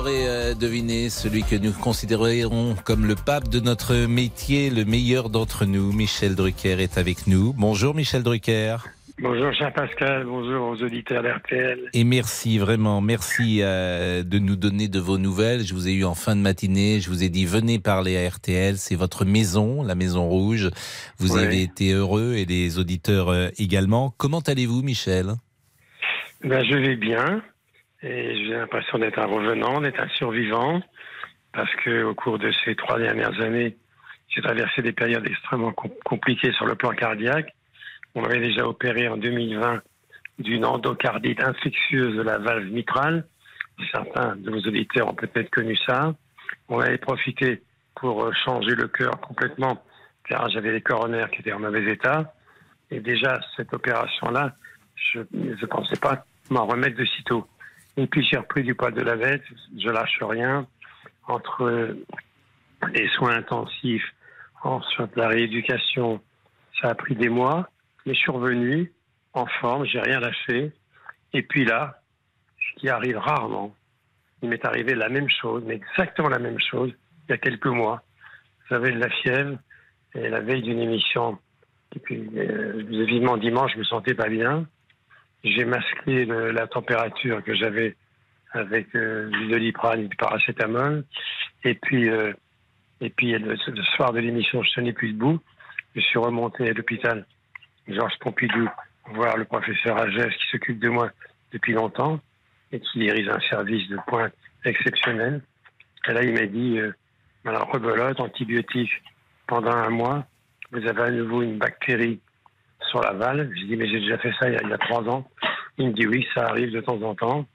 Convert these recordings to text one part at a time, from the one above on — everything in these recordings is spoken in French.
l'aurez euh, deviné, celui que nous considérerons comme le pape de notre métier, le meilleur d'entre nous, Michel Drucker est avec nous. Bonjour Michel Drucker. Bonjour cher Pascal, bonjour aux auditeurs d'RTL. Et merci vraiment, merci euh, de nous donner de vos nouvelles. Je vous ai eu en fin de matinée, je vous ai dit venez parler à RTL, c'est votre maison, la Maison Rouge. Vous avez été heureux et les auditeurs euh, également. Comment allez-vous Michel? Ben, Je vais bien et j'ai l'impression d'être un revenant, d'être un survivant parce que au cours de ces trois dernières années, j'ai traversé des périodes extrêmement compliquées sur le plan cardiaque on avait déjà opéré en 2020 d'une endocardite infectieuse de la valve mitrale. Certains de vos auditeurs ont peut-être connu ça. On avait profité pour euh, changer le cœur complètement, car j'avais les coronaires qui étaient en mauvais état. Et déjà, cette opération-là, je ne pensais pas m'en remettre de sitôt. Et puis j'ai repris du poids de la bête, je lâche rien. Entre les soins intensifs, ensuite la rééducation, ça a pris des mois. Mais je suis revenu en forme, j'ai rien lâché. Et puis là, ce qui arrive rarement, il m'est arrivé la même chose, mais exactement la même chose, il y a quelques mois. J'avais de la fièvre et la veille d'une émission, et puis euh, dimanche, je me sentais pas bien. J'ai masqué la température que j'avais avec euh, du doliprane et du paracétamol. Et puis, euh, et puis le, le soir de l'émission, je tenais plus debout. Je suis remonté à l'hôpital Georges Pompidou voir le professeur Agès qui s'occupe de moi depuis longtemps et qui dirige un service de pointe exceptionnel. Et là, il m'a dit, euh, alors rebelote, antibiotique pendant un mois, vous avez à nouveau une bactérie sur la valve. J'ai dit, mais j'ai déjà fait ça il y, a, trois ans. Il me dit, oui, ça arrive de temps en temps.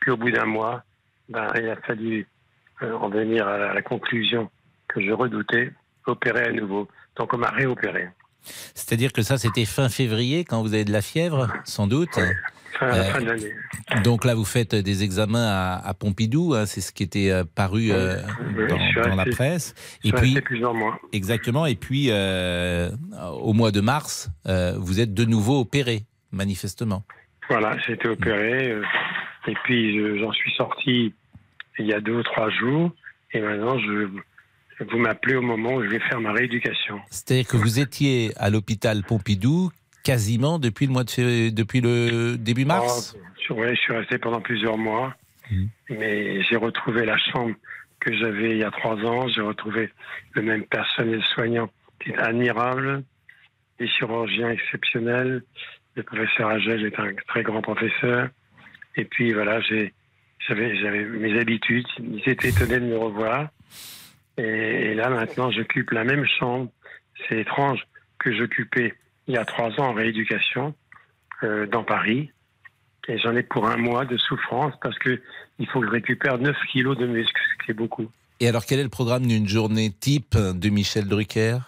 Puis au bout d'un mois, ben, il a fallu euh, en venir à la, à la conclusion que je redoutais, opérer à nouveau. Donc on m'a réopéré. C'est-à-dire que ça, c'était fin février, quand vous avez de la fièvre, sans doute fin. Euh, donc là, vous faites des examens à, Pompidou, hein, c'est ce qui était euh, paru euh, dans, la presse. Et puis, plusieurs mois. Exactement. Et puis, au mois de mars, vous êtes de nouveau opéré, manifestement. Voilà, j'ai été opéré. et puis, j'en suis sorti il y a deux ou trois jours. Et maintenant, je vous m'appelez au moment où je vais faire ma rééducation. C'est-à-dire que vous étiez à l'hôpital Pompidou quasiment depuis le mois de depuis le début mars? Oh, oui, je suis resté pendant plusieurs mois, mmh. mais j'ai retrouvé la chambre que j'avais il y a trois ans. J'ai retrouvé le même personnel soignant qui est admirable, des chirurgiens exceptionnels. Le professeur Agel est un très grand professeur. Et puis voilà, j'avais mes habitudes. Ils étaient étonnés de me revoir. Et, là, maintenant, j'occupe la même chambre. C'est étrange que j'occupais il y a trois ans en rééducation euh, dans Paris. Et j'en ai pour un mois de souffrance parce que il faut que je récupère 9 kilos de muscles, ce qui est beaucoup. Et alors, quel est le programme d'une journée type de Michel Drucker?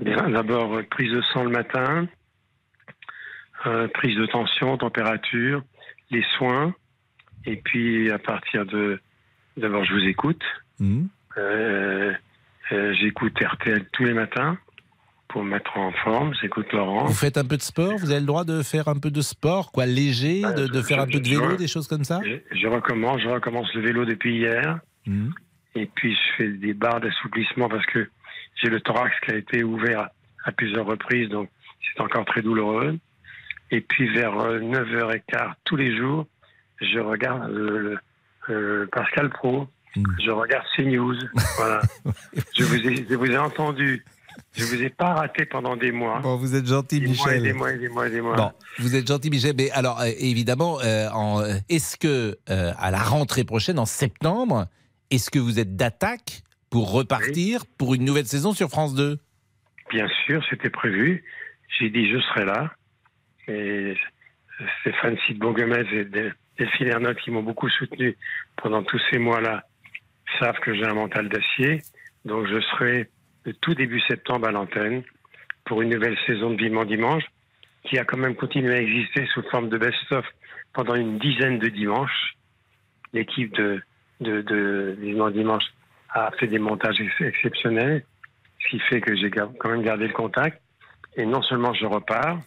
Bien, d'abord, euh, prise de sang le matin, euh, prise de tension, température, les soins. Et puis, à partir de. D'abord, je vous écoute. Mmh. Euh, euh, j'écoute RTL tous les matins pour me mettre en forme. J'écoute Laurent. Vous faites un peu de sport Vous avez le droit de faire un peu de sport, quoi, léger, bah, de, faire un peu de vélo, des choses comme ça? Je, recommence. Je recommence le vélo depuis hier. Mmh. Et puis je fais des barres d'assouplissement parce que j'ai le thorax qui a été ouvert à, plusieurs reprises, donc c'est encore très douloureux. Et puis vers 9h15 euh, tous les jours, je regarde le Pascal Pro Mm. Je regarde CNews. Voilà. je, vous ai, je vous ai entendu. Je vous ai pas raté pendant des mois. Bon, vous êtes gentil, Michel. des mois, des mois, des mois. Bon, vous êtes gentil, Michel. Mais alors, euh, évidemment, euh, est-ce que euh, à la rentrée prochaine, en septembre, est-ce que vous êtes d'attaque pour repartir pour une nouvelle saison sur France 2 Bien sûr, c'était prévu. J'ai dit je serai là. Et Stéphane Sidbon-Gomez et Delphine Ernotte qui m'ont beaucoup soutenu pendant tous ces mois-là savent que j'ai un mental d'acier. Donc je serai tout début septembre à l'antenne pour une nouvelle saison de Vivement Dimanche qui a quand même continué à exister sous forme de best-of pendant une dizaine de dimanches. L'équipe de, de, Vivement Dimanche a fait des montages exceptionnels, ce qui fait que j'ai quand même gardé le contact. Et non seulement je repars,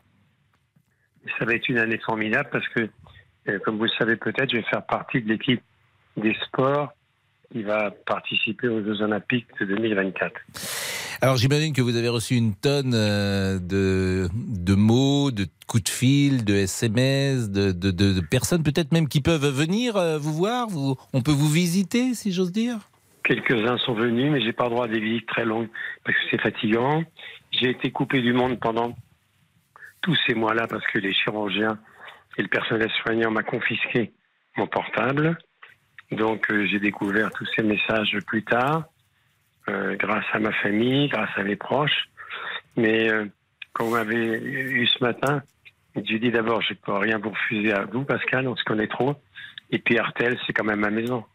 ça va être une année formidable parce que, euh, comme vous le savez peut-être, je vais faire partie de l'équipe des sports qui va participer aux Jeux Olympiques de 2024. Alors j'imagine que vous avez reçu une tonne euh, de, de mots, de coups de fil, de SMS, de, de, personnes peut-être même qui peuvent venir euh, vous voir. On peut vous visiter, si j'ose dire? Quelques-uns sont venus, mais j'ai pas droit à des visites très longues parce que c'est fatigant. J'ai été coupé du monde pendant tous ces mois-là parce que les chirurgiens et le personnel soignant m'a confisqué mon portable. Donc euh, j'ai découvert tous ces messages plus tard, grâce à ma famille, grâce à mes proches. Mais euh, quand vous m'avez eu ce matin, j'ai dit d'abord, je ne peux rien vous refuser à vous, Pascal, on se connaît trop. Et puis Artel, c'est quand même ma maison.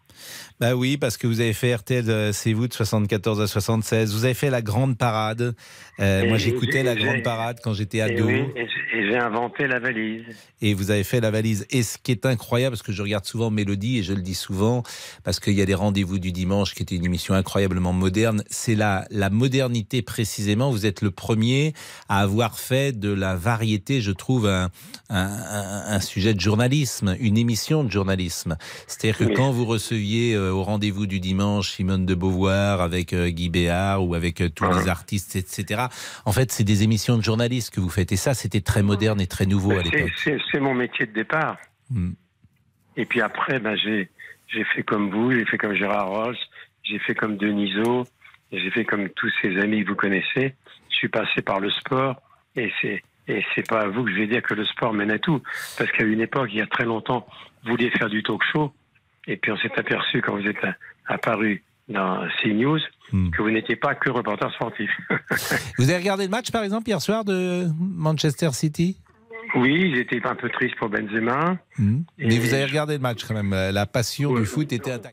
Bah oui, parce que vous avez fait RTL, c'est vous de 74 à 76. Vous avez fait la grande parade. Euh, moi, j'écoutais la grande parade quand j'étais ado. Et, et j'ai inventé la valise. Et vous avez fait la valise. Et ce qui est incroyable, parce que je regarde souvent Mélodie, et je le dis souvent, parce qu'il y a des rendez-vous du dimanche, qui était une émission incroyablement moderne, c'est la, la modernité précisément. Vous êtes le premier à avoir fait de la variété, je trouve, un, un, un sujet de journalisme, une émission de journalisme. C'est-à-dire que quand vous receviez euh, au rendez-vous du dimanche Simone de Beauvoir avec euh, Guy Béard ou avec euh, tous les artistes, etc. En fait, c'est des émissions de journalistes que vous faites. Et ça, c'était très moderne et très nouveau à l'époque. C'est mon métier de départ. Hmm. Et puis après, ben, j'ai fait comme vous, j'ai fait comme Gérard Ross, j'ai fait comme Deniso, j'ai fait comme tous ces amis que vous connaissez. Je suis passé par le sport et c'est et c'est pas à vous que je vais dire que le sport mène à tout. Parce qu'à une époque, il y a très longtemps, vous vouliez faire du talk show. Et puis on s'est aperçu quand vous êtes apparu dans CNews hmm. que vous n'étiez pas que reporter sportif. vous avez regardé le match par exemple hier soir de Manchester City? Oui, j'étais un peu triste pour Benzema. Hmm. Mais vous avez regardé le match quand même. La passion du foot était intacte.